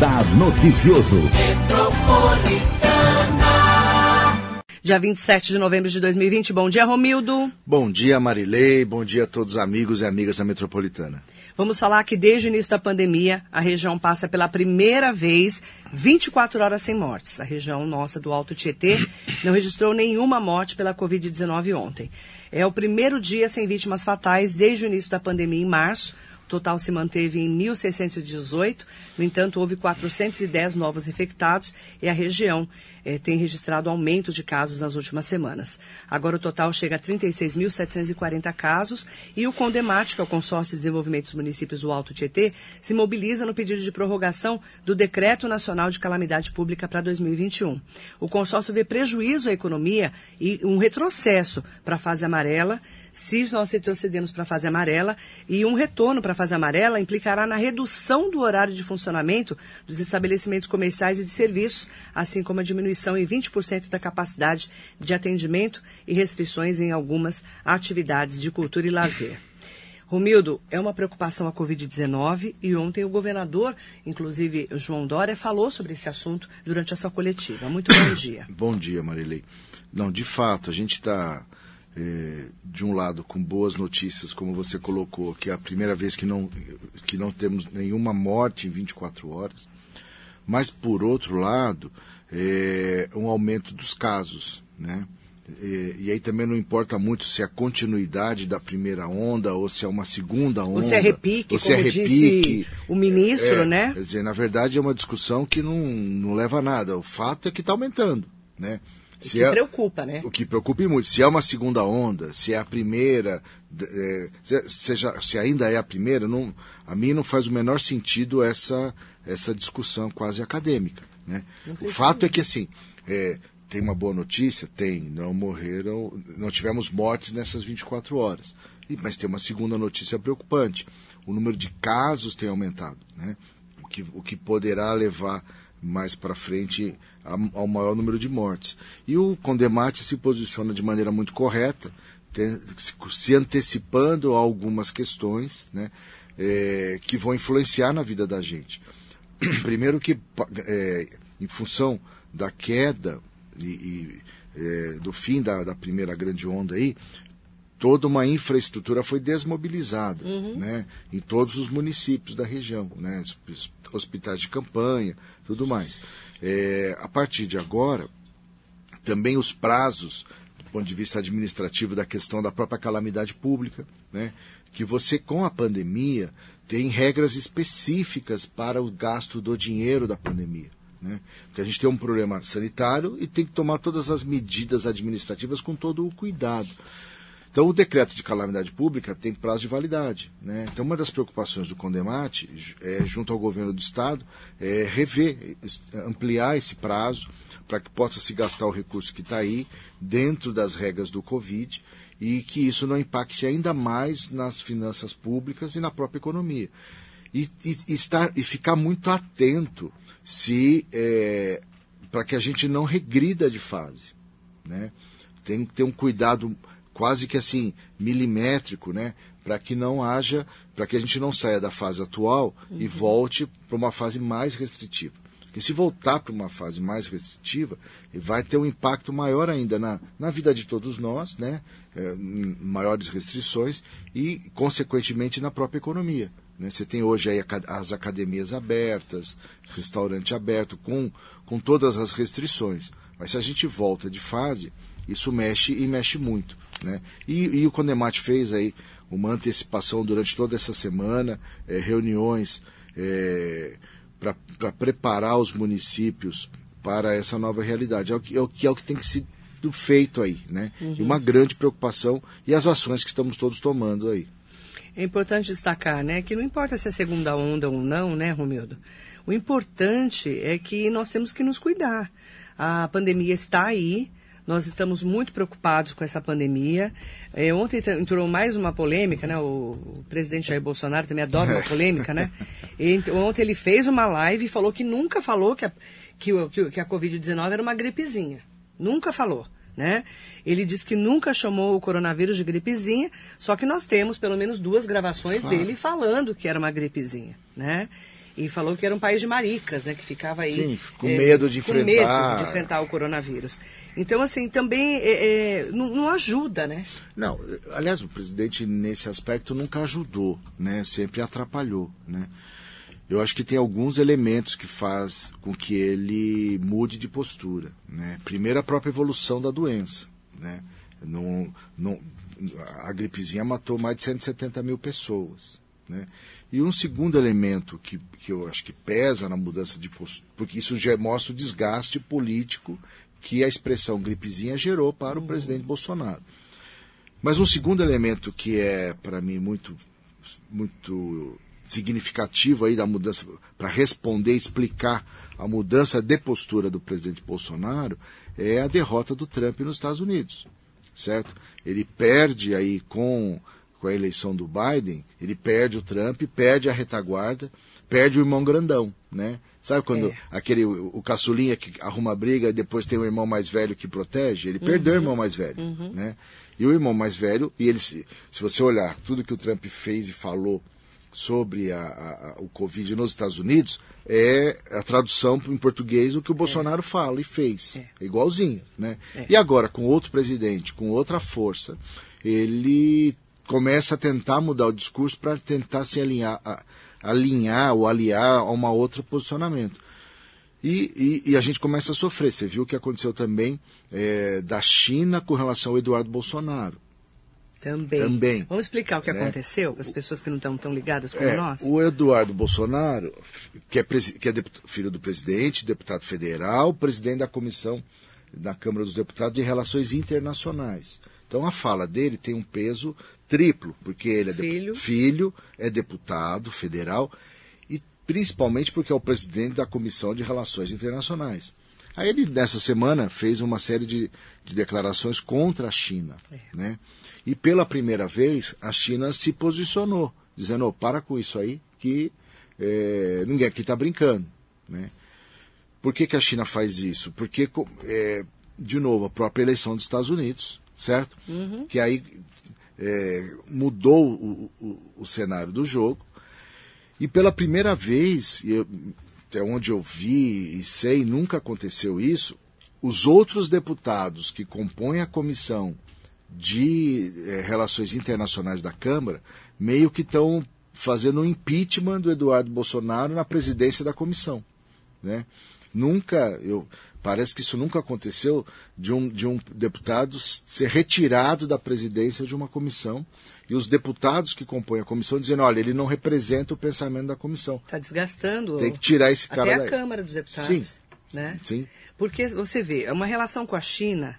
Radar Noticioso. Dia 27 de novembro de 2020. Bom dia, Romildo. Bom dia, Marilei. Bom dia a todos os amigos e amigas da Metropolitana. Vamos falar que desde o início da pandemia, a região passa pela primeira vez 24 horas sem mortes. A região nossa do Alto Tietê não registrou nenhuma morte pela Covid-19 ontem. É o primeiro dia sem vítimas fatais desde o início da pandemia em março total se manteve em 1.618. No entanto, houve 410 novos infectados e a região eh, tem registrado aumento de casos nas últimas semanas. Agora o total chega a 36.740 casos e o Condemate, que é o Consórcio de Desenvolvimento dos Municípios do Alto Tietê, se mobiliza no pedido de prorrogação do Decreto Nacional de Calamidade Pública para 2021. O consórcio vê prejuízo à economia e um retrocesso para a fase amarela se nós retrocedemos para a fase amarela e um retorno para a fase amarela implicará na redução do horário de funcionamento dos estabelecimentos comerciais e de serviços, assim como a diminuição em 20% da capacidade de atendimento e restrições em algumas atividades de cultura e lazer. Romildo, é uma preocupação a Covid-19 e ontem o governador, inclusive João Dória, falou sobre esse assunto durante a sua coletiva. Muito bom dia. Bom dia, Marilei. Não, de fato, a gente está é, de um lado, com boas notícias, como você colocou, que é a primeira vez que não, que não temos nenhuma morte em 24 horas, mas, por outro lado, é, um aumento dos casos, né? E, e, aí também não importa muito se é a continuidade da primeira onda ou se é uma segunda onda. Ou se é repique, ou se é como repique. disse o ministro, é, né? Quer dizer, na verdade é uma discussão que não, não leva a nada. O fato é que está aumentando, né? O se que é, preocupa, né? O que preocupa muito. Se é uma segunda onda, se é a primeira, é, se, já, se ainda é a primeira, não, a mim não faz o menor sentido essa, essa discussão quase acadêmica. Né? O fato é que, assim, é, tem uma boa notícia? Tem. Não morreram, não tivemos mortes nessas 24 horas. E, mas tem uma segunda notícia preocupante. O número de casos tem aumentado, né? o, que, o que poderá levar mais para frente ao maior número de mortes. E o Condemate se posiciona de maneira muito correta, se antecipando a algumas questões né, é, que vão influenciar na vida da gente. Primeiro que, é, em função da queda e, e é, do fim da, da, primeira grande onda aí, toda uma infraestrutura foi desmobilizada uhum. né, em todos os municípios da região, né, hospitais de campanha, tudo mais. É, a partir de agora, também os prazos, do ponto de vista administrativo, da questão da própria calamidade pública, né, que você, com a pandemia, tem regras específicas para o gasto do dinheiro da pandemia. Né? Porque a gente tem um problema sanitário e tem que tomar todas as medidas administrativas com todo o cuidado. Então, o decreto de calamidade pública tem prazo de validade. Né? Então, uma das preocupações do Condemate, é, junto ao governo do Estado, é rever, ampliar esse prazo para que possa se gastar o recurso que está aí dentro das regras do Covid e que isso não impacte ainda mais nas finanças públicas e na própria economia. E, e, estar, e ficar muito atento se é, para que a gente não regrida de fase. Né? Tem que ter um cuidado quase que assim milimétrico, né, para que não haja, para que a gente não saia da fase atual uhum. e volte para uma fase mais restritiva. Porque se voltar para uma fase mais restritiva, vai ter um impacto maior ainda na, na vida de todos nós, né? É, maiores restrições e, consequentemente, na própria economia. Né? Você tem hoje aí as academias abertas, restaurante aberto, com, com todas as restrições. Mas se a gente volta de fase, isso mexe e mexe muito. Né? E, e o Condemate fez aí uma antecipação durante toda essa semana, é, reuniões é, para preparar os municípios para essa nova realidade. É o que, é o que, é o que tem que ser feito aí, né? Uhum. E uma grande preocupação e as ações que estamos todos tomando aí. É importante destacar, né, que não importa se é segunda onda ou não, né, Romildo? O importante é que nós temos que nos cuidar. A pandemia está aí, nós estamos muito preocupados com essa pandemia. É, ontem entrou mais uma polêmica, né? O, o, presidente Jair Bolsonaro também adora uma polêmica, né? E, ontem ele fez uma live e falou que nunca falou que a, que, que a Covid-19 era uma gripezinha. Nunca falou. Né? Ele disse que nunca chamou o coronavírus de gripezinha, só que nós temos pelo menos duas gravações claro. dele falando que era uma gripezinha, né? E falou que era um país de maricas, né? Que ficava aí. Sim, com é, medo de enfrentar. medo de enfrentar o coronavírus. Então, assim, também é, é, não, não, ajuda, né? Não, aliás, o presidente nesse aspecto nunca ajudou, né? Sempre atrapalhou, né? Eu acho que tem alguns elementos que faz com que ele mude de postura, né? Primeiro, a própria evolução da doença, né? Não, não, a gripezinha matou mais de 170 mil pessoas, né? E um segundo elemento que, que eu acho que pesa na mudança de postura, porque isso já mostra o desgaste político que a expressão gripezinha gerou para o uhum. presidente Bolsonaro. Mas um segundo elemento que é, para mim, muito, muito significativo aí da mudança, para responder, explicar a mudança de postura do presidente Bolsonaro, é a derrota do Trump nos Estados Unidos, certo? Ele perde aí com com a eleição do Biden, ele perde o Trump, perde a retaguarda, perde o irmão grandão, né? Sabe quando é. aquele o caçulinha que arruma briga e depois tem o irmão mais velho que protege? Ele uhum. perdeu o irmão mais velho, uhum. né? E o irmão mais velho, e ele se, se você olhar tudo que o Trump fez e falou sobre a, a, a, o Covid nos Estados Unidos, é a tradução em português do que o Bolsonaro é. fala e fez. É. é igualzinho, né? É. E agora, com outro presidente, com outra força, ele começa a tentar mudar o discurso para tentar se alinhar, a, alinhar ou aliar a uma outro posicionamento. E, e, e, a gente começa a sofrer. Você viu o que aconteceu também é, da China com relação ao Eduardo Bolsonaro. Também. Também. Vamos explicar o que né? aconteceu, as pessoas que não estão tão ligadas como é, nós? O Eduardo Bolsonaro, que é, que é filho do presidente, deputado federal, presidente da comissão da Câmara dos Deputados de Relações Internacionais. Então a fala dele tem um peso triplo, porque ele é filho. filho, é deputado federal e principalmente porque é o presidente da Comissão de Relações Internacionais. Aí ele, nessa semana, fez uma série de, de declarações contra a China. É. Né? E pela primeira vez, a China se posicionou, dizendo: oh, para com isso aí, que é, ninguém aqui está brincando. Né? Por que, que a China faz isso? Porque, é, de novo, a própria eleição dos Estados Unidos, certo? Uhum. Que aí é, mudou o, o, o, cenário do jogo. E pela primeira vez, eu, até onde eu vi e sei, nunca aconteceu isso, os outros deputados que compõem a comissão de é, relações internacionais da Câmara meio que estão fazendo um impeachment do Eduardo Bolsonaro na presidência da comissão. Né? Nunca, eu, Parece que isso nunca aconteceu de um, de um deputado ser retirado da presidência de uma comissão e os deputados que compõem a comissão dizendo, olha, ele não representa o pensamento da comissão. Está desgastando. Tem que tirar esse cara Até a Câmara dos Deputados. Sim. Né? Sim. Porque você vê, é uma relação com a China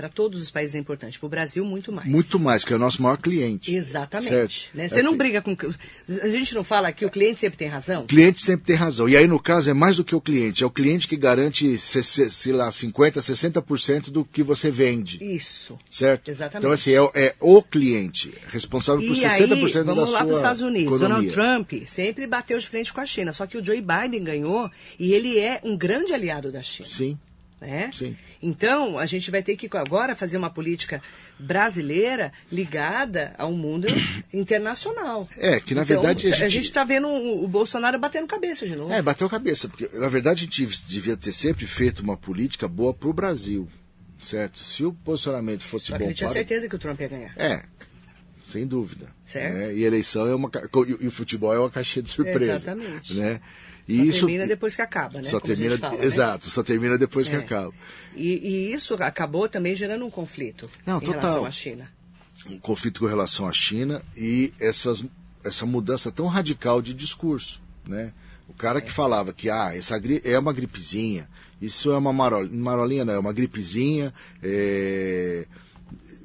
para todos os países é importante. Para o Brasil, muito mais. Muito mais, que é o nosso maior cliente. Exatamente. Né? Você assim, não briga com. A gente não fala que o cliente sempre tem razão? O cliente sempre tem razão. E aí, no caso, é mais do que o cliente. É o cliente que garante, sei lá, 50%, 60% do que você vende. Isso. Certo? Exatamente. Então, assim, é, é o cliente responsável por e 60% aí, da sua Vamos lá para os Estados Unidos. Economia. Donald Trump sempre bateu de frente com a China. Só que o Joe Biden ganhou e ele é um grande aliado da China. Sim. Né? Sim. Então, a gente vai ter que agora fazer uma política brasileira ligada ao mundo internacional. É, que na então, verdade a gente está vendo o Bolsonaro batendo cabeça de novo. É, bateu cabeça, porque na verdade a gente devia ter sempre feito uma política boa para o Brasil, certo? Se o posicionamento fosse Só bom ele tinha para... certeza que o Trump ia ganhar. É, sem dúvida. Certo. Né? E eleição é uma... E o futebol é uma caixinha de surpresa. Exatamente. Né? E só isso termina depois que acaba, né? Só termina, fala, né? exato, né? só termina depois é. que acaba. E, e, isso acabou também gerando um conflito Não, em total. relação à China. Um conflito com relação à China e essas, essa mudança tão radical de discurso, né? O cara é. que falava que ah, essa é uma gripezinha, isso é uma marolinha, marolinha não, é uma gripezinha, é,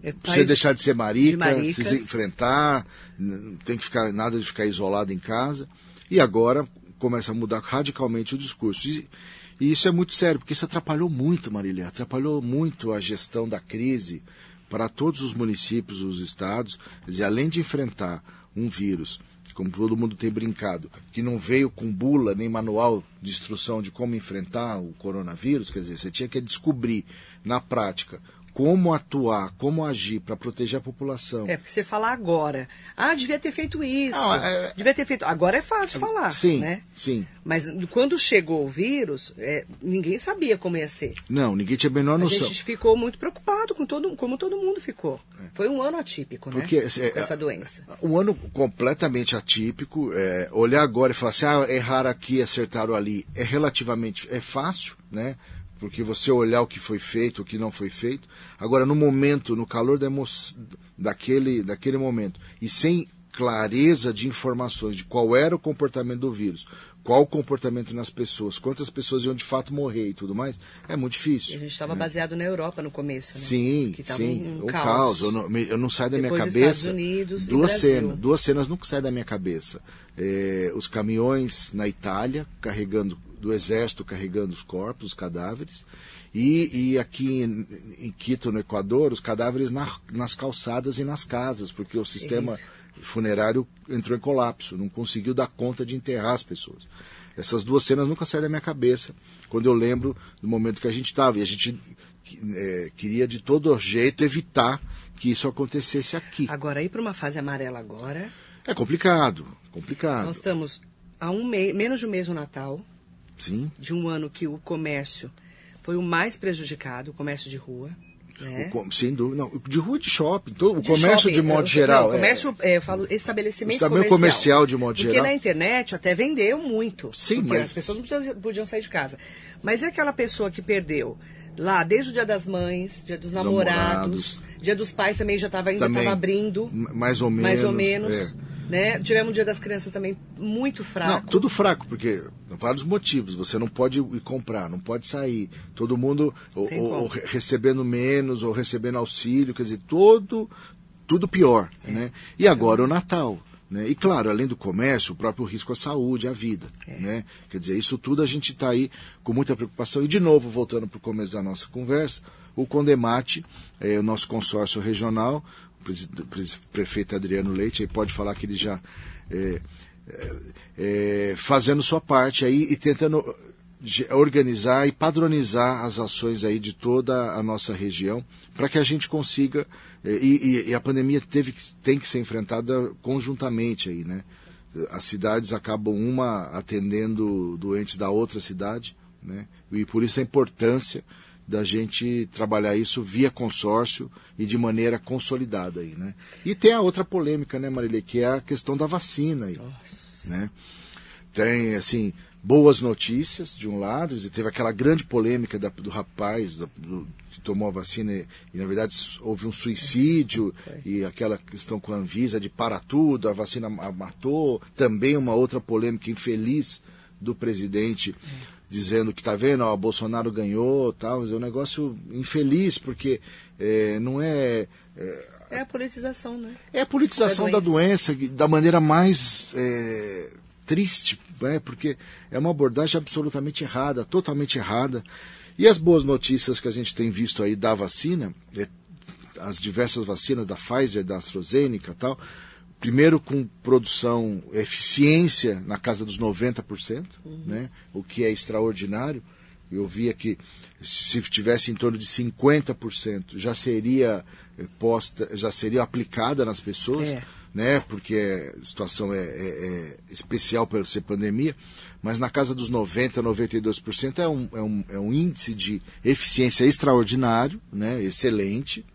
é você deixar de ser marica, de se enfrentar, não tem que ficar nada de ficar isolado em casa. E agora começa a mudar radicalmente o discurso. E, e isso é muito sério, porque isso atrapalhou muito, Marília, atrapalhou muito a gestão da crise para todos os municípios, os estados. Dizer, além de enfrentar um vírus, como todo mundo tem brincado, que não veio com bula nem manual de instrução de como enfrentar o coronavírus, quer dizer, você tinha que descobrir na prática como atuar, como agir para proteger a população. É, porque você falar agora, ah, devia ter feito isso, Ah, é- devia ter feito. Agora é fácil falar, sim, né? sim. Mas quando chegou o vírus, é, ninguém sabia como ia ser. Não, ninguém tinha a menor A noção. gente ficou muito preocupado com todo, como todo mundo ficou. Foi um ano atípico, né? Porque, é, com essa doença. Um ano completamente atípico. é, olhar agora e falar assim, ah, erraram aqui, acertaram ali, é relativamente é fácil, né? Porque você olhar o que foi feito, o que não foi feito. Agora, no momento, no calor da daquele, daquele momento, e sem clareza de informações de qual era o comportamento do vírus, qual o comportamento nas pessoas, quantas pessoas iam de fato morrer e tudo mais, é muito E difícil. a gente estava baseado na Europa no começo, né? Sim, que sim, um, um caos. caos. Eu não, eu não saio da minha Depois cabeça. Estados Unidos e duas cenas, duas cenas nunca saem da minha cabeça. É, os caminhões na Itália carregando do exército carregando os corpos, os cadáveres, e, e aqui em, em Quito, no Equador, os cadáveres na- nas calçadas e nas casas, porque o sistema funerário entrou em colapso, não conseguiu dar conta de enterrar as pessoas. Essas duas cenas nunca saem da minha cabeça quando eu lembro do momento que a gente estava. E a gente eh, queria de todo jeito evitar que isso acontecesse aqui. Agora, ir para uma fase amarela agora, É complicado, complicado. nós estamos a um mês, menos de um mês no Natal, Sim. de um ano que o comércio foi o mais prejudicado, o comércio de rua. Né? O sem dúvida. Não, de rua de shopping. todo- o De comércio shopping, de modo eu- geral. Não, é- comércio, é, eu falo estabelecimento Estabelecimento comercial. comercial, de modo Porque geral. na internet até vendeu muito. Sim, porque mas- as pessoas não podiam, sair de casa. Mas é aquela pessoa que perdeu lá desde o dia das mães, dia dos namorados, Namorados. dia dos pais também já estava ainda estava abrindo. Mais ou mais ou menos, menos. é. Né? Tivemos o dia das crianças também muito fraco. Não, tudo fraco, porque vários motivos. Você não pode ir comprar, não pode sair. Todo mundo ou, ou- recebendo menos, ou recebendo auxílio, quer dizer, todo, tudo pior. É. Né? E agora o Natal. Né? E claro, além do comércio, o próprio risco à saúde, à vida. É. Né? Quer dizer, isso tudo a gente está aí com muita preocupação. E de novo, voltando para o começo da nossa conversa, o Condemate, é, o nosso consórcio regional, o prefeito Adriano Leite, aí pode falar que ele já é, é, fazendo sua parte aí e tentando organizar e padronizar as ações aí de toda a nossa região para que a gente consiga é, e, e- e a pandemia teve tem que ser enfrentada conjuntamente aí, né? As cidades acabam uma atendendo doentes da outra cidade, né? E por isso a importância da gente trabalhar isso via consórcio e de maneira consolidada aí, né? E tem a outra polêmica, né, Marília, que é a questão da vacina aí, né? Tem, assim, boas notícias de um lado, e teve aquela grande polêmica da- do rapaz do- do- que tomou a vacina e, e, na verdade, houve um suicídio e aquela questão com a Anvisa de para tudo, a vacina ma- matou. Também uma outra polêmica infeliz do presidente dizendo que tá vendo, ó, Bolsonaro ganhou, tal, mas é um negócio infeliz porque é, não é, é É a politização, né? é a politização Da da doença da maneira mais é, triste, né? porque é uma abordagem absolutamente errada, totalmente errada. E as boas notícias que a gente tem visto aí da vacina, é, as diversas vacinas da Pfizer, da AstraZeneca e tal, primeiro com produção, eficiência na casa dos 90%, né? o que é extraordinário. Eu via que se tivesse em torno de 50% já seria eh, posta, já seria aplicada nas pessoas, É. né? Porque a situação é, é- é especial por ser pandemia, mas na casa dos 90, 92% é um, é um, é um índice de eficiência extraordinário, né? Excelente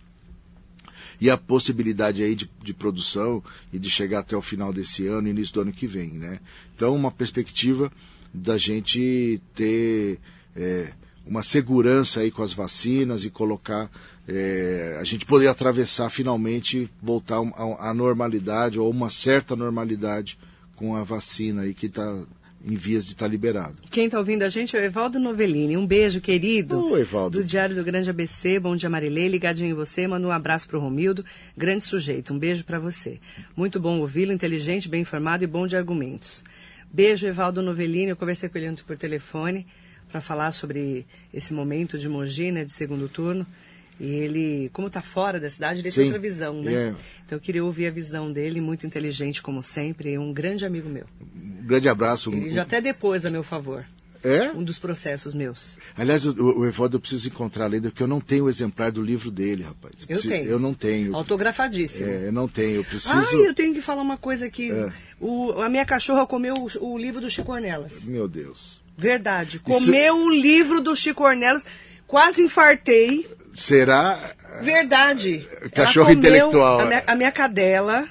e a possibilidade aí de, de produção e de chegar até o final desse ano, início do ano que vem, né? Então, uma perspectiva da gente ter é, uma segurança aí com as vacinas e colocar é, a gente poder atravessar finalmente voltar à normalidade ou uma certa normalidade com a vacina aí que está em vias de estar liberado. Quem está ouvindo a gente é o Evaldo Novellini. Um beijo, querido. Ô, Evaldo. Do Diário do Grande ABC. Bom dia, Marilei. Ligadinho em você. Manda um abraço para o Romildo. Grande sujeito. Um beijo para você. Muito bom ouvi-lo, inteligente, bem informado e bom de argumentos. Beijo, Evaldo Novellini. Eu conversei com ele ontem por telefone para falar sobre esse momento de Mogi, né, de segundo turno. E ele, como está fora da cidade, ele Sim. tem outra visão, né? É. Então eu queria ouvir a visão dele, muito inteligente como sempre, e um grande amigo meu. Um grande abraço. Ele já até depois a meu favor. É? Um dos processos meus. Aliás, o, o Evaldo eu preciso encontrar a lenda, porque eu não tenho o exemplar do livro dele, rapaz. Eu preciso- tenho. Eu não tenho. Autografadíssimo. É, eu não tenho. Eu preciso. Ai, eu tenho que falar uma coisa aqui. É. O, a minha cachorra comeu o, o livro do Chico Ornelas. Meu Deus. Verdade. Isso- Comeu o livro do Chico Ornelas. Quase infartei. Será? Verdade. Cachorro comeu- intelectual. A minha, a minha cadela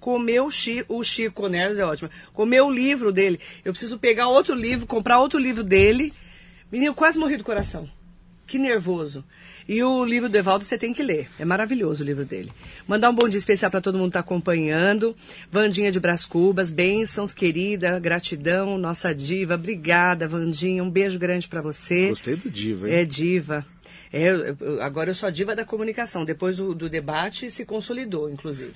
comeu o Chico, Ornelas, é ótimo. Comeu o livro dele. Eu preciso pegar outro livro, comprar outro livro dele. Menino, quase morri do coração. Que nervoso. E o livro do Evaldo você tem que ler. É maravilhoso o livro dele. Mandar um bom dia especial para todo mundo que está acompanhando. Vandinha de Brás Cubas, bênçãos, querida, gratidão, nossa diva. Obrigada, Vandinha. Um beijo grande para você. Gostei do Diva, hein? É diva. É, eu- eu- agora eu sou a diva da comunicação. Depois do, do debate se consolidou, inclusive.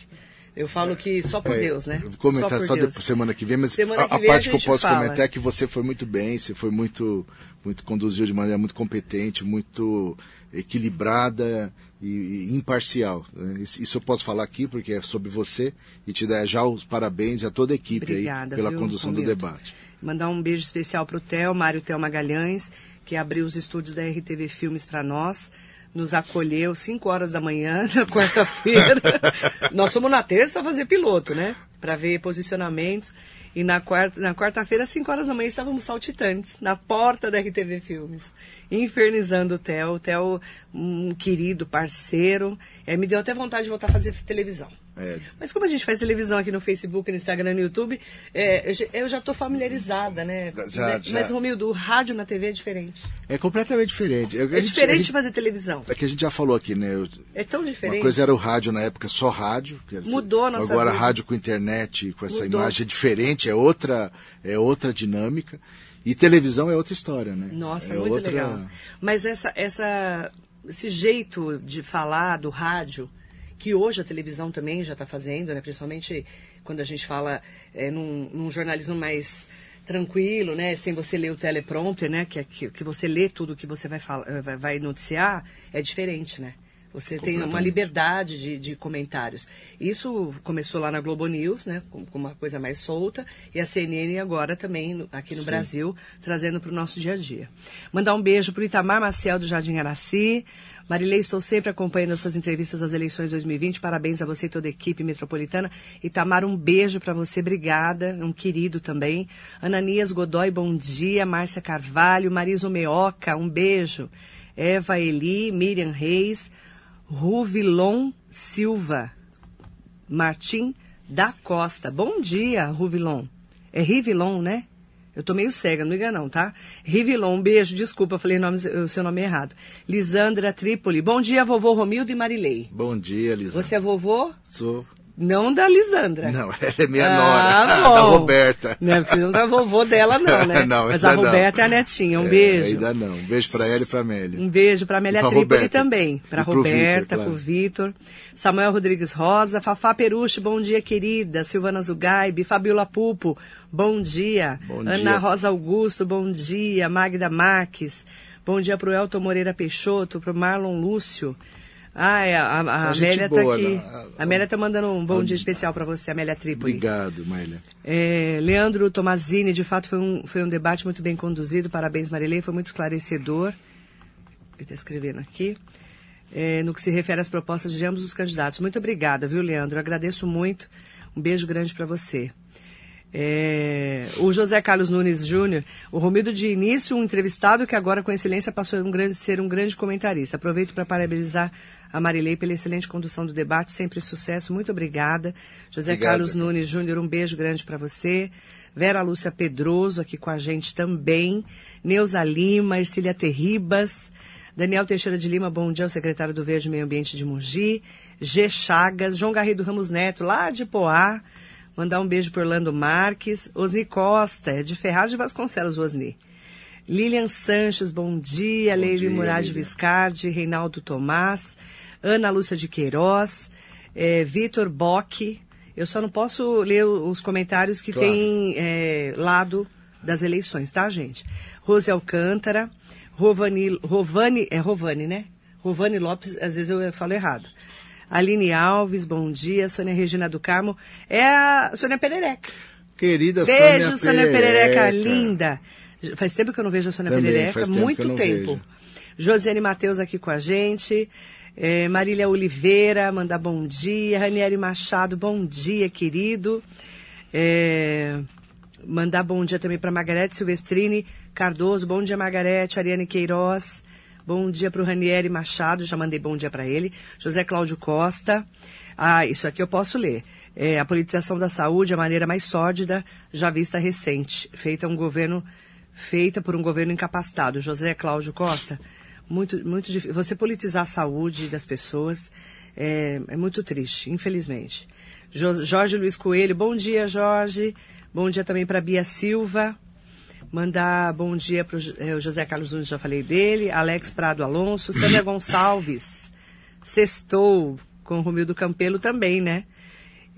Eu falo que só por É, Deus, né? Vou comentar por só, Deus. depois, semana que vem, mas Semana a, que a vem a parte que eu posso fala. comentar é que você foi muito bem, você foi muito, muito conduziu de maneira muito competente, muito equilibrada e, e imparcial. né? Isso, isso eu posso falar aqui porque é sobre você e te dar já os parabéns a toda a equipe Obrigada, aí pela viu, condução do debate. Mandar um beijo especial para o Theo, Mário Theo Magalhães, que abriu os estúdios da RTV Filmes para nós. Nos acolheu 5 horas da manhã, na quarta-feira. nós fomos na terça fazer piloto, né? Para ver posicionamentos. E na quarta- na quarta-feira, às 5 horas da manhã, estávamos saltitantes, na porta da RTV Filmes, infernizando o Theo. O Theo, um querido parceiro. É, me deu até vontade de voltar a fazer televisão. É, Mas como a gente faz televisão aqui no Facebook, no Instagram, no YouTube, é, eu já- estou familiarizada, né? Já, Né? já. Mas, Romildo, o rádio na TV é diferente. é completamente diferente. Eu- É gente- diferente a de gente- fazer televisão. É que a gente já falou aqui, né? Eu- É tão diferente. Uma coisa era o rádio na época, só rádio. Mudou a nossa Agora vida. rádio com internet, com essa Mudou. imagem é diferente, é outra, é outra dinâmica. E televisão é outra história, né? Nossa, é muito outra... legal. Mas essa, essa, esse jeito de falar do rádio, que hoje a televisão também já está fazendo, né? principalmente quando a gente fala é, num, num jornalismo mais tranquilo, né? sem você ler o teleprompter, né? que, é que, que você lê tudo que você vai, falar, vai, vai noticiar, é diferente, né? Você tem uma liberdade de, de comentários. Isso começou lá na Globo News, né, com, com uma coisa mais solta, e a CNN agora também aqui no Brasil, trazendo para o nosso dia a dia. Mandar um beijo para o Itamar Maciel do Jardim Araci. Marilei, estou sempre acompanhando as suas entrevistas das eleições 2020. Parabéns a você e toda a equipe metropolitana. Itamar, um beijo para você, obrigada. Um querido também. Ananias Godoy, bom dia. Márcia Carvalho, Mariso Meoca, um beijo. Eva Eli, Miriam Reis, Ruvilon Silva, Martim da Costa. Bom dia, Ruvilon. É Rivilon, né? Eu tô meio cega, não engana não, tá? Rivilon, um beijo, desculpa, eu falei o, nome- o seu nome errado. Lisandra Trípoli. Bom dia, vovô Romildo e Marilei. Bom dia, Lisa. Você é vovô? Sou... Não da Lisandra. Não, ela é minha Ah, nora, bom. da Roberta. Não, porque você não tá vovô dela, não, né? Não, Mas a não. Roberta é a netinha. Um É, beijo. Ainda não. Um beijo pra ela e pra Amélia. Um beijo para Amélia pra Trípoli Roberta. também. Para Roberta, pro Vitor. Samuel Rodrigues Rosa. Fafá Peruche, bom dia, querida. Silvana Zugaibe. Fabiola Pupo, bom dia. Bom Ana dia. Rosa Augusto, bom dia. Magda Marques. Bom dia pro Elton Moreira Peixoto, pro Marlon Lúcio. Ah, é, a, a Amélia boa, tá aqui. né? A Amélia tá mandando um bom dia especial para você, Amélia Trípoli. Obrigado, Maília. É, Leandro Tomazini, de fato foi um, foi um debate muito bem conduzido. Parabéns, Marilei, foi muito esclarecedor. Ele está escrevendo aqui. É, no que se refere às propostas de ambos os candidatos. Muito obrigada, viu, Leandro? Eu agradeço muito. Um beijo grande para você. É, o José Carlos Nunes Júnior, o Romildo de início, um entrevistado que agora com excelência passou a um grande- ser um grande comentarista. Aproveito para parabenizar a Marilei pela excelente condução do debate, sempre sucesso. Muito obrigada. José Obrigado, Carlos Zé. Nunes Júnior, um beijo grande para você. Vera Lúcia Pedroso aqui com a gente também. Neuza Lima, Ercília Terribas. Daniel Teixeira de Lima, bom dia, o secretário do Verde e Meio Ambiente de Mogi. G. Chagas, João Garrido Ramos Neto, lá de Poá. Mandar um beijo para Orlando Marques. Osni Costa, é de Ferraz de Vasconcelos, Osni. Lilian Sanches, bom dia. Bom Leile Murad. Viscardi, Reinaldo Tomás. Ana Lúcia de Queiroz. eh, Vitor Bock. Eu só não posso ler os comentários que Claro. tem eh, lado das eleições, tá, gente? Rose Alcântara. Rovani, Rovani, é Rovani, né? Rovani Lopes, às vezes eu falo errado. Aline Alves, bom dia. Sônia Regina do Carmo. É a Sônia Perereca. Querida Beijo, Sônia Sônia Perereca, Perereca. linda. Faz tempo que eu não vejo a Sônia Também, Perereca, tempo muito tempo. vejo. Josiane Matheus aqui com a gente. É, Marília Oliveira, mandar bom dia. Ranieri Machado, bom dia, querido. É, mandar bom dia também para Margarete Silvestrini Cardoso. Bom dia, Margarete. Ariane Queiroz. Bom dia para o Ranieri Machado. Já mandei bom dia para ele. José Cláudio Costa. Ah, isso aqui eu posso ler. É, a politização da saúde, a maneira mais sórdida já vista recente, feita um governo feita por um governo incapacitado. José Cláudio Costa, muito, muito difícil. Você politizar a saúde das pessoas é, é muito triste, infelizmente. Jo- Jorge Luiz Coelho, bom dia, Jorge. Bom dia também para Bia Silva. Mandar bom dia para o José Carlos Nunes, já falei dele. Alex Prado Alonso. Sandra Gonçalves. Sextou com o Romildo Campelo também, né?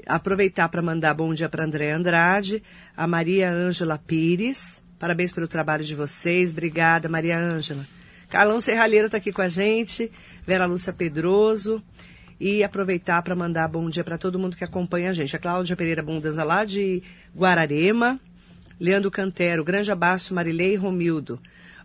Aproveitar para mandar bom dia para André Andrade, a Maria Ângela Pires. Parabéns pelo trabalho de vocês. Obrigada, Maria Ângela. Carlão Serralheira está aqui com a gente. Vera Lúcia Pedroso. E aproveitar para mandar bom dia para todo mundo que acompanha a gente. A Cláudia Pereira Bundanza lá de Guararema. Leandro Cantero, grande abraço, Marilei e Romildo.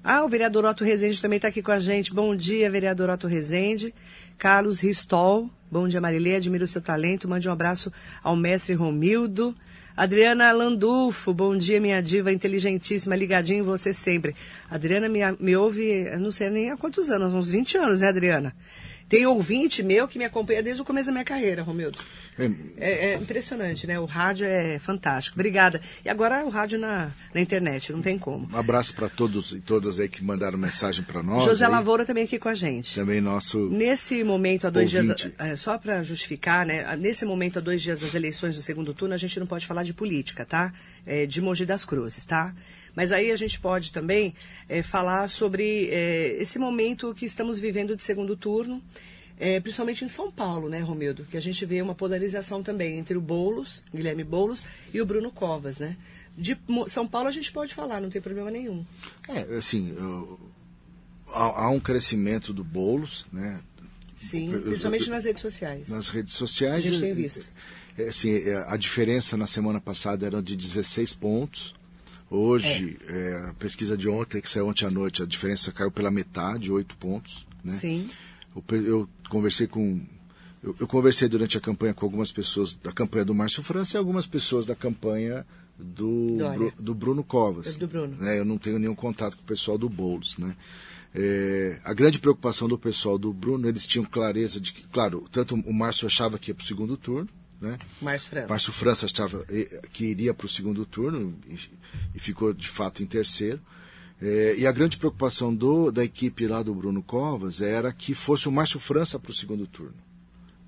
Ah, o vereador Otto Rezende também está aqui com a gente. Bom dia, vereador Otto Rezende. Carlos Ristol, bom dia, Marilei, admiro o seu talento. Mande um abraço ao mestre Romildo. Adriana Landulfo, bom dia, minha diva inteligentíssima, ligadinho em você sempre. Adriana me, me ouve, não sei nem há quantos anos, uns 20 anos, né, Adriana? Tem ouvinte meu que me acompanha desde o começo da minha carreira, Romildo. É, É, é impressionante, né? O rádio é fantástico. Obrigada. E agora o rádio na, na internet, não tem como. Um abraço para todos e todas aí que mandaram mensagem para nós. José aí. Lavoura também aqui com a gente. Também nosso. Nesse momento, há dois Ouvinte. dias, é, só para justificar, né? Nesse momento, há dois dias das eleições do segundo turno, a gente não pode falar de política, tá? É, de Mogi das Cruzes, tá? Mas aí a gente pode também é, falar sobre é, esse momento que estamos vivendo de segundo turno, é, principalmente em São Paulo, né, Romildo? Que a gente vê uma polarização também entre o Boulos, Guilherme Boulos, e o Bruno Covas, né? De São Paulo a gente pode falar, não tem problema nenhum. É, assim, eu- há, há um crescimento do Boulos, né? Sim, eu- principalmente eu- nas redes sociais. Nas redes sociais. A gente tem visto. assim, a diferença na semana passada era de 16 pontos. Hoje, é, a pesquisa de ontem, que saiu ontem à noite, a diferença caiu pela metade, 8 pontos. Né? Sim. Eu, eu conversei com. Eu, eu conversei durante a campanha com algumas pessoas da campanha do Márcio França e algumas pessoas da campanha do. Bru- do Bruno Covas. Do Bruno. né? Eu não tenho nenhum contato com o pessoal do Boulos. Né? É, a grande preocupação do pessoal do Bruno, eles tinham clareza de que, claro, tanto o Márcio achava que ia para o segundo turno, né? Márcio França. Márcio França achava eh, que iria para o segundo turno e, ficou de fato em terceiro. Eh, e a grande preocupação do, da equipe lá do Bruno Covas era que fosse o Márcio França para o segundo turno.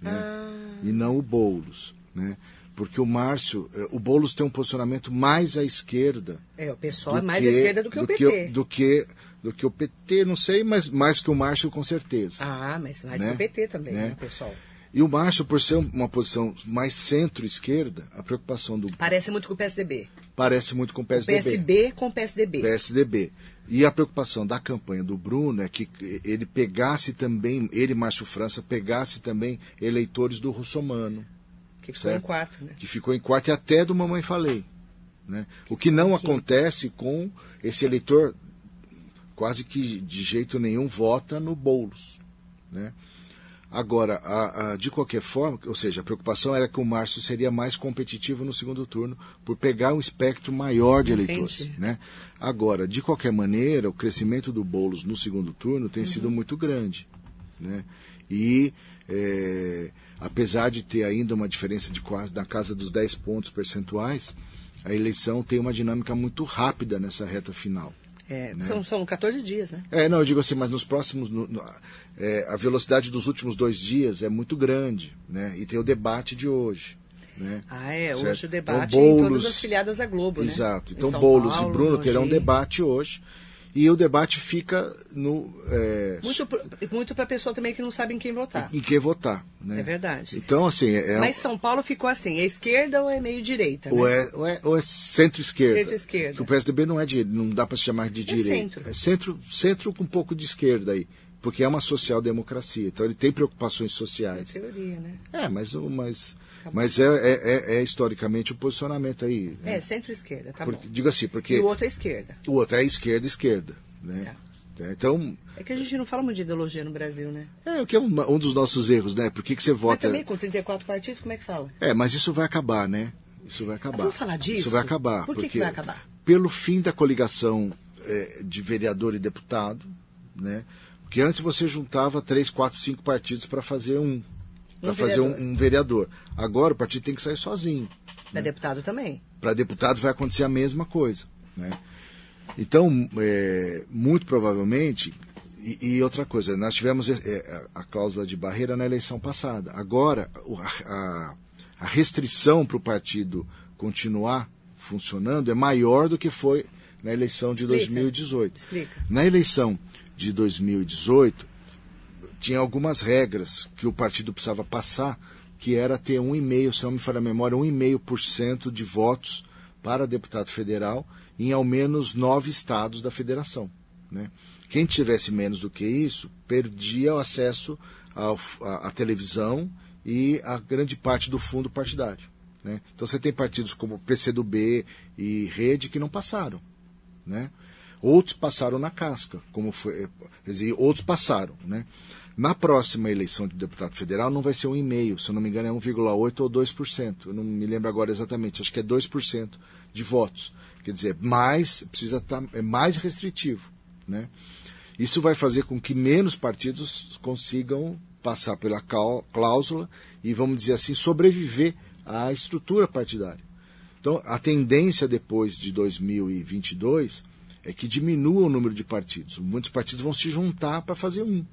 Né? Ah. E não o Boulos. Né? Porque o Márcio, eh, o Boulos tem um posicionamento mais à esquerda. É, o pessoal é mais à esquerda do que o PT. Que, do, que, do que o PT, não sei, mas mais que o Márcio com certeza. Ah, mas mais Né? que o PT também, Né? né, pessoal? E o Márcio, por ser uma posição mais centro-esquerda, a preocupação do Parece muito com o PSDB. parece muito com o PSDB. PSB com PSDB. PSDB. E a preocupação da campanha do Bruno é que ele pegasse também, ele, Márcio França, pegasse também eleitores do Russomano, Que ficou Certo. em quarto, né? que ficou em quarto e até do Mamãe Falei. Né? O que não acontece com esse eleitor, quase que de jeito nenhum vota no Boulos. Né? Agora, a- a- de qualquer forma, ou seja, a preocupação era que o Márcio seria mais competitivo no segundo turno por pegar um espectro maior de Entendi. eleitores. Né? Agora, de qualquer maneira, o crescimento do Boulos no segundo turno tem sido muito grande. Né? E, é, apesar de ter ainda uma diferença de quase da casa dos 10 pontos percentuais, a eleição tem uma dinâmica muito rápida nessa reta final. É, Né? são, são 14 dias, né? É, não, eu digo assim, mas nos próximos. no- no- é, a velocidade dos últimos dois dias é muito grande, né? E tem o debate de hoje. Né? Ah, é. Certo. Hoje o debate Então, em Boulos- todas as filiadas à Globo, né? Exato. Em Então, Boulos Paulo, e Bruno terão um debate hoje. E o debate fica no. É, Muito, muito para pessoa também que não sabe em quem votar. em que votar. Né? É verdade. Então, assim, é, Mas São Paulo ficou assim, é esquerda ou é meio direita, ou, né? é, ou, é, ou é centro-esquerda. Centro-esquerda. Que o PSDB não é de, não dá para se chamar de direita. centro. É centro, centro com um pouco de esquerda aí. Porque é uma social-democracia. Então ele tem preocupações sociais. teoria, né? É, mas, mas Tá. Mas é, é, é- é historicamente o posicionamento aí. né? É, centro-esquerda, tá Porque- bom. diga assim, porque E o outro é esquerda. o outro é esquerda-esquerda. Né? Então, É que a gente não fala muito de ideologia no Brasil, né? é o que é um, um dos nossos erros, né? Por que, que você Mas vota. também com 34 partidos, como é que fala? É, mas isso vai acabar, né? Isso vai acabar. vamos falar disso? Isso vai acabar. Por que que porque vai acabar? Pelo fim da coligação eh, de vereador e deputado, né? Porque antes você juntava três, quatro, cinco partidos para fazer um. Para Um fazer um, vereador. um vereador. Agora o partido tem que sair sozinho. Para deputado também. Para deputado vai acontecer a mesma coisa. Né? Então, é, muito provavelmente, e, e outra coisa, nós tivemos é, a, a cláusula de barreira na eleição passada. Agora, a- a restrição para o partido continuar funcionando é maior do que foi na eleição de Explica. 2018. Explica. Na eleição de 2018, tinha algumas regras que o partido precisava passar, que era ter 1,5%, se não me falha a memória, 1,5% de votos para deputado federal em ao menos nove estados da federação. Né? Quem tivesse menos do que isso, perdia o acesso à televisão e a grande parte do fundo partidário. Né? Então você tem partidos como PCdoB e Rede que não passaram né? Outros passaram na casca, como foi, quer dizer, outros passaram, né? Na próxima eleição de deputado federal não vai ser um e meio, se eu não me engano é 1,8 ou 2%. Eu não me lembro agora exatamente, acho que é 2% de votos. Quer dizer, mais precisa estar é mais restritivo, né? Isso vai fazer com que menos partidos consigam passar pela cláusula e, vamos dizer assim, sobreviver à estrutura partidária. Então, a tendência depois de 2022 é que diminua o número de partidos. Muitos partidos vão se juntar para fazer um.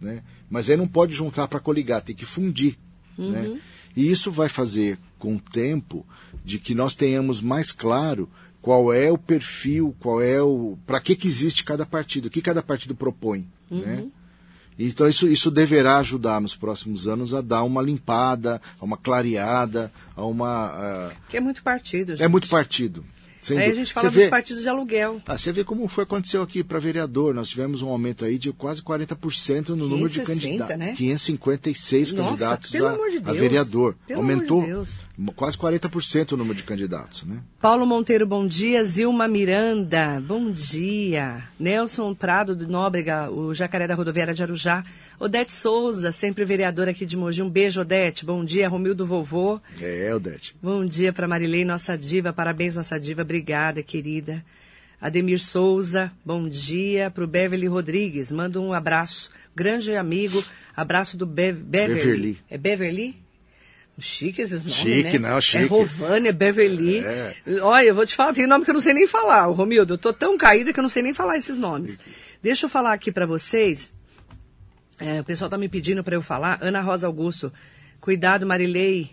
Né? Mas aí não pode juntar para coligar, tem que fundir. Né? E isso vai fazer, com o tempo, de que nós tenhamos mais claro qual é o perfil, qual é o. para que, que existe cada partido, o que cada partido propõe. Né? Então isso, isso deverá ajudar nos próximos anos a dar uma limpada, a uma clareada, a uma. ah, Que é muito partido, gente. é muito partido. Sem Aí a gente fala Você dos vê- partidos de aluguel. ah, você vê como foi aconteceu aqui para vereador. Nós tivemos um aumento aí de quase 40% no número de 560, candidatos. né? 556 Nossa, candidatos pelo a, amor de a vereador. Pelo Aumentou. Quase 40% o número de candidatos, né? Paulo Monteiro, bom dia. Zilma Miranda, bom dia. Nelson Prado do Nóbrega, o Jacaré da Rodoviária de Arujá. Odete Souza, sempre vereadora aqui de Mogi. Um beijo, Odete. Bom dia, Romildo Vovô. É, Odete. Bom dia para Marilei, nossa diva. Parabéns, nossa diva. Obrigada, querida. Ademir Souza, bom dia. Para o Beverly Rodrigues, manda um abraço. Grande amigo. Abraço do Be Beverly. Beverly. É Beverly? Chique esses nomes, Chique, né? não, chique. É Rovânia, Beverly. É. Olha, eu vou te falar, tem nome que eu não sei nem falar, Romildo. Eu tô tão caída que eu não sei nem falar esses nomes. Deixa eu falar aqui para vocês. É, o pessoal tá me pedindo para eu falar. Ana Rosa Augusto. Cuidado, Marilei.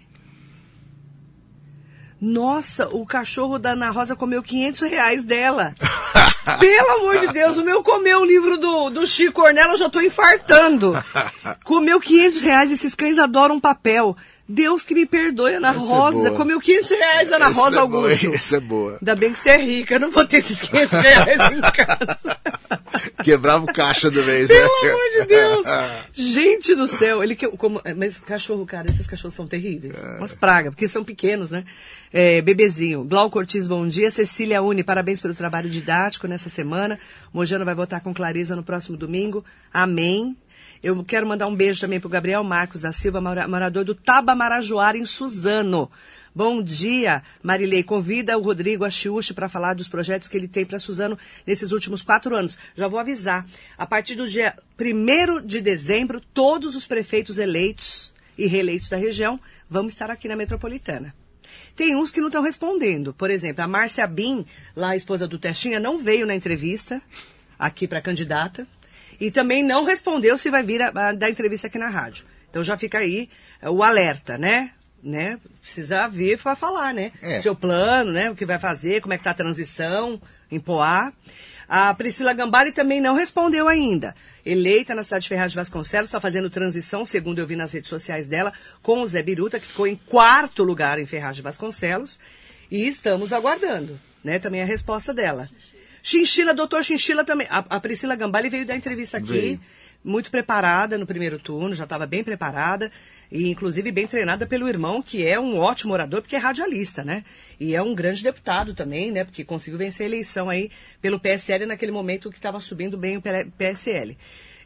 Nossa, o cachorro da Ana Rosa comeu 500 reais dela. Pelo amor de Deus, o meu comeu o livro do, do Chico Ornella, eu já tô infartando. Comeu 500 reais, esses cães adoram papel. Deus que me perdoe, Ana Essa é Rosa. boa. Comeu 500 reais, Ana Essa Rosa é boa, Augusto. Essa é boa. Ainda bem que você é rica, eu não vou ter esses 500 reais em casa. Quebrava o caixa do mês, né? Pelo amor de Deus! Gente do céu, ele que, como, mas cachorro, cara, esses cachorros são terríveis. Umas pragas, porque são pequenos, né? É, bebezinho. Glauco Ortiz, bom dia. Cecília Uni, parabéns pelo trabalho didático nessa semana. Mojano vai votar com Clareza no próximo domingo. Amém. Eu quero mandar um beijo também pro Gabriel Marcos da Silva, mora- morador do Tabamarajoara, em Suzano. Bom dia, Marilei. Convida o Rodrigo Achiuchi para falar dos projetos que ele tem para Suzano nesses últimos quatro anos. Já vou avisar. A partir do dia 1 de dezembro, todos os prefeitos eleitos e reeleitos da região vão estar aqui na metropolitana. Tem uns que não estão respondendo. Por exemplo, a Márcia Bin, lá a esposa do Testinha, não veio na entrevista aqui para candidata e também não respondeu se vai vir a, a, dar entrevista aqui na rádio. Então já fica aí é, o alerta, né? né? Precisa vir para falar, né? É. Seu plano, né? O que vai fazer, como é que tá a transição em Poá. A Priscila Gambari também não respondeu ainda. Eleita na cidade de Ferraz de Vasconcelos, está fazendo transição, segundo eu vi nas redes sociais dela, com o Zé Biruta, que ficou em quarto lugar em Ferraz de Vasconcelos. E estamos aguardando, né? Também a resposta dela. Chinchila, doutor Chinchila também. A, a Priscila Gambale veio dar entrevista aqui, Veio. muito preparada no primeiro turno, já estava bem preparada, e inclusive bem treinada pelo irmão, que é um ótimo orador, porque é radialista, né? E é um grande deputado também, né? Porque conseguiu vencer a eleição aí pelo PSL naquele momento que estava subindo bem o PSL.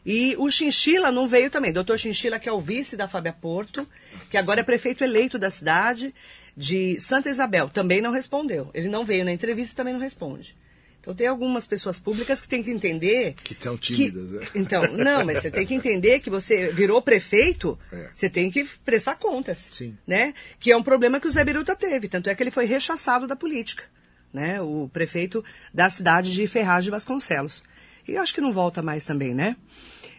E o Chinchila não veio também. Doutor Chinchila, que é o vice da Fábia Porto, que agora é prefeito eleito da cidade de Santa Isabel, também não respondeu. Ele não veio na entrevista e também não responde. Então tem algumas pessoas públicas que têm que entender. Que estão tímidas, né? Então, não, mas você tem que entender que você virou prefeito, É. você tem que prestar contas. Sim. Né? Que é um problema que o Zé Biruta teve. Tanto é que ele foi rechaçado da política. Né? O prefeito da cidade de Ferraz de Vasconcelos. E acho que não volta mais também, né?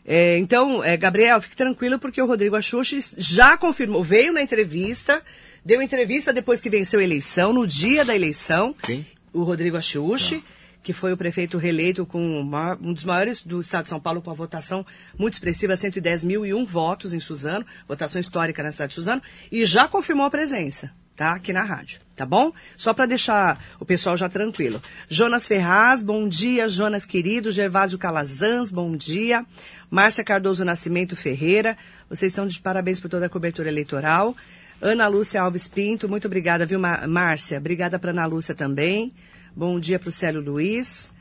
É, então, é, Gabriel, fique tranquilo porque o Rodrigo Axuxi já confirmou, veio na entrevista, deu entrevista depois que venceu a eleição, no dia da eleição. Quem? O Rodrigo Axuxi, que foi o prefeito reeleito com uma- um dos maiores do estado de São Paulo, com a votação muito expressiva, 110 mil e um votos em Suzano, votação histórica na cidade de Suzano, e já confirmou a presença, tá? Aqui na rádio, tá bom? Só para deixar o pessoal já tranquilo. Jonas Ferraz, bom dia. Jonas querido. Gervásio Calazans, bom dia. Márcia Cardoso Nascimento Ferreira, vocês estão de parabéns por toda a cobertura eleitoral. Ana Lúcia Alves Pinto, muito obrigada, viu, Má- Márcia? Obrigada para Ana Lúcia também. Bom dia para o Célio Luiz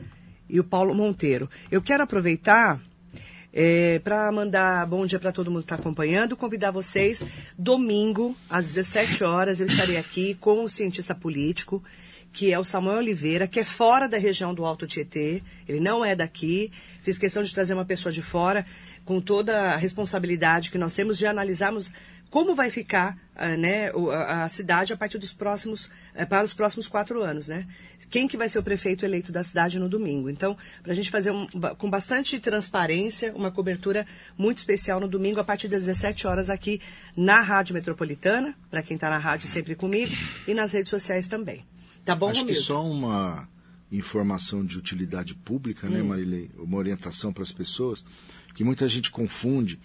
e o Paulo Monteiro. Eu quero aproveitar para mandar bom dia para todo mundo que está acompanhando, convidar vocês, domingo, às 17 horas, eu estarei aqui com o cientista político, que é o Samuel Oliveira, que é fora da região do Alto Tietê, ele não é daqui. Fiz questão de trazer uma pessoa de fora, com toda a responsabilidade que nós temos de analisarmos como vai ficar ah, né, a, cidade a partir dos próximos, eh, para os próximos quatro anos, né? Quem que vai ser o prefeito eleito da cidade no domingo. Então, para a gente fazer um- com bastante transparência, uma cobertura muito especial no domingo, a partir das 17 horas aqui na Rádio Metropolitana, para quem está na rádio sempre comigo, e nas redes sociais também. Tá bom, Acho que Romildo? só uma informação de utilidade pública, Hum. né, Marilei? Uma orientação para as pessoas, que muita gente confunde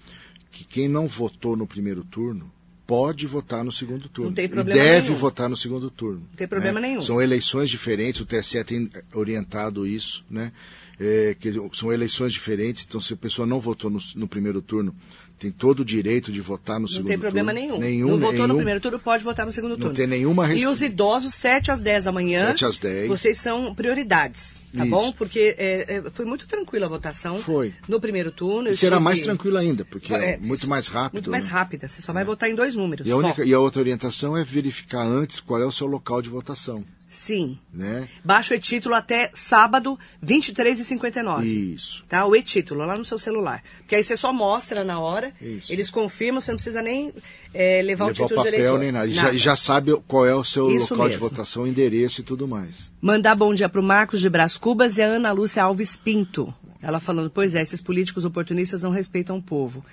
que quem não votou no primeiro turno pode votar no segundo turno. Não tem e problema deve nenhum. votar no segundo turno. Não tem problema né? nenhum. São eleições diferentes, o TSE tem orientado isso, né? É, que são eleições diferentes, então se a pessoa não votou no, no primeiro turno, tem todo o direito de votar no Não segundo tem problema turno. nenhum. Nenhum, não votou no nenhum. primeiro turno, pode votar no segundo Não turno. tem nenhuma E restri- os idosos, 7 às 10 da manhã. 7 às 10. Vocês são prioridades, tá Isso. bom? Porque é, é, foi muito tranquila a votação. Foi. No primeiro turno. E será mais tranquilo ainda, porque é, É, muito mais rápido. Muito mais né? rápida. Você só vai votar em dois números. E a, única, e a outra orientação é verificar antes qual é o seu local de votação. Sim. Né? Baixa o e-título até sábado, 23h59. Isso. Tá? O e-título lá no seu celular. Porque aí você só mostra na hora, Isso. eles confirmam, você não precisa nem é, levar, o Levar o título de papel eleitor. nem nada. E já, já sabe qual é o seu Isso local de mesmo. votação, endereço e tudo mais. Mandar bom dia para o Marcos de Brás Cubas e a Ana Lúcia Alves Pinto. Ela falando, pois é, esses políticos oportunistas não respeitam o povo.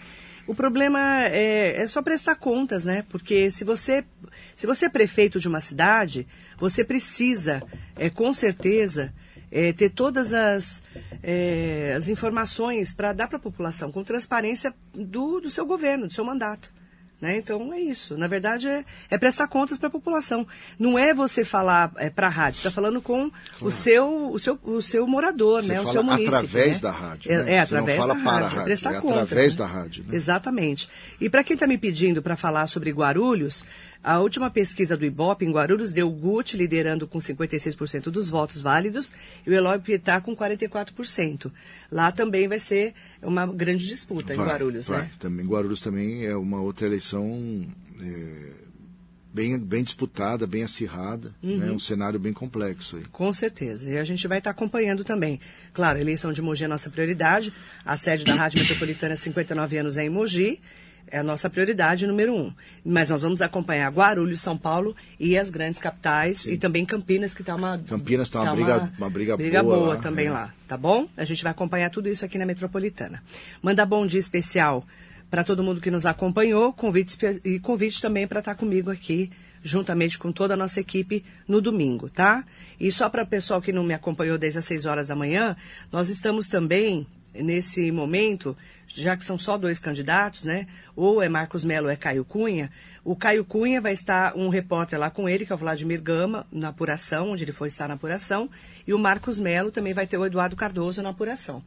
O problema é, é só prestar contas, né? Porque se você, se você é prefeito de uma cidade, você precisa, é, com certeza, é, ter todas as, é, as informações para dar para a população, com transparência do, do seu governo, do seu mandato. Né? Então é isso. Na verdade, é, é prestar contas para a população. Não é você falar é, para a rádio, você está falando com o, seu, o, seu, o seu morador, Você né? o seu munícipe. através né? da rádio, É, né? é através fala da para a rádio. rádio, é prestar é contas. através né? da rádio, né? Exatamente. E para quem está me pedindo para falar sobre Guarulhos, a última pesquisa do Ibope em Guarulhos deu o Gucci liderando com 56% dos votos válidos e o Eloy Pietá com 44%. Lá também vai ser uma grande disputa em Vai, Guarulhos, vai. né? Também Guarulhos também é uma outra eleição é, bem, bem disputada, bem acirrada, Uhum. né? um cenário bem complexo aí. Com certeza. E a gente vai estar acompanhando também. Claro, a eleição de Mogi é a nossa prioridade. A sede da Rádio Metropolitana há 59 anos é em Mogi. É a nossa prioridade número um. Mas nós vamos acompanhar Guarulhos, São Paulo e as grandes capitais. E também Campinas, que está uma. Campinas tá uma briga- uma briga boa boa lá, também é. lá. Tá bom? A gente vai acompanhar tudo isso aqui na Metropolitana. Manda bom dia especial para todo mundo que nos acompanhou. Convite e convite também para estar comigo aqui, juntamente com toda a nossa equipe, no domingo, tá? E só para o pessoal que não me acompanhou desde as 6 horas da manhã, nós estamos também nesse momento, já que são só dois candidatos, né? Ou é Marcos Melo ou é Caio Cunha. O Caio Cunha vai estar um repórter lá com ele, que é o Vladimir Gama, na apuração, onde ele foi estar na apuração. E o Marcos Melo também vai ter o Eduardo Cardoso na apuração.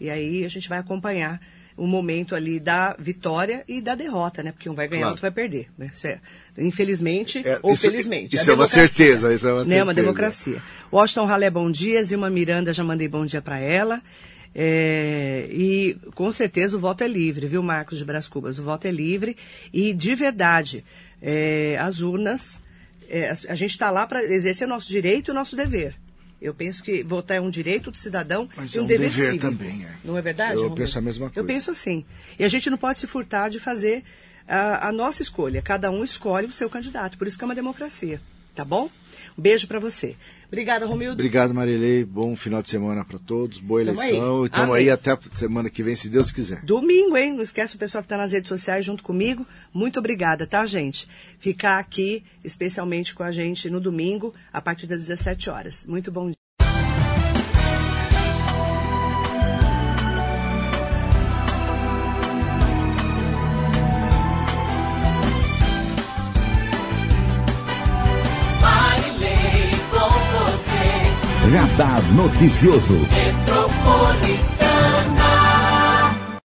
E aí a gente vai acompanhar o momento ali da vitória e da derrota, né? Porque um vai ganhar, Claro. outro vai perder. Né? É, infelizmente É, ou isso- felizmente. isso é uma certeza, isso é uma Né? Uma certeza. democracia. Washington Ralé, bom dia. Zilma Miranda, já mandei bom dia para ela. É, e com certeza o voto é livre, viu, Marcos de Brás Cubas? O voto é livre e de verdade, é, as urnas, é, a, gente está lá para exercer o nosso direito e o nosso dever. Eu penso que votar é um direito do cidadão Mas e é um, um dever, dever também, é. Não é verdade? Eu Romildo? penso a mesma Eu coisa. penso assim. E a gente não pode se furtar de fazer a, a nossa escolha. Cada um escolhe o seu candidato. Por isso que é uma democracia. Tá bom? Um beijo para você. Obrigada, Romildo. Obrigado, Marilei. Bom final de semana para todos. Boa Tamo eleição. E estamos aí até a semana que vem, se Deus quiser. Domingo, hein? Não esquece o pessoal que está nas redes sociais junto comigo. Muito obrigada, tá, gente? Ficar aqui, especialmente com a gente no domingo, a partir das 17 horas. Muito bom dia. Radar Noticioso.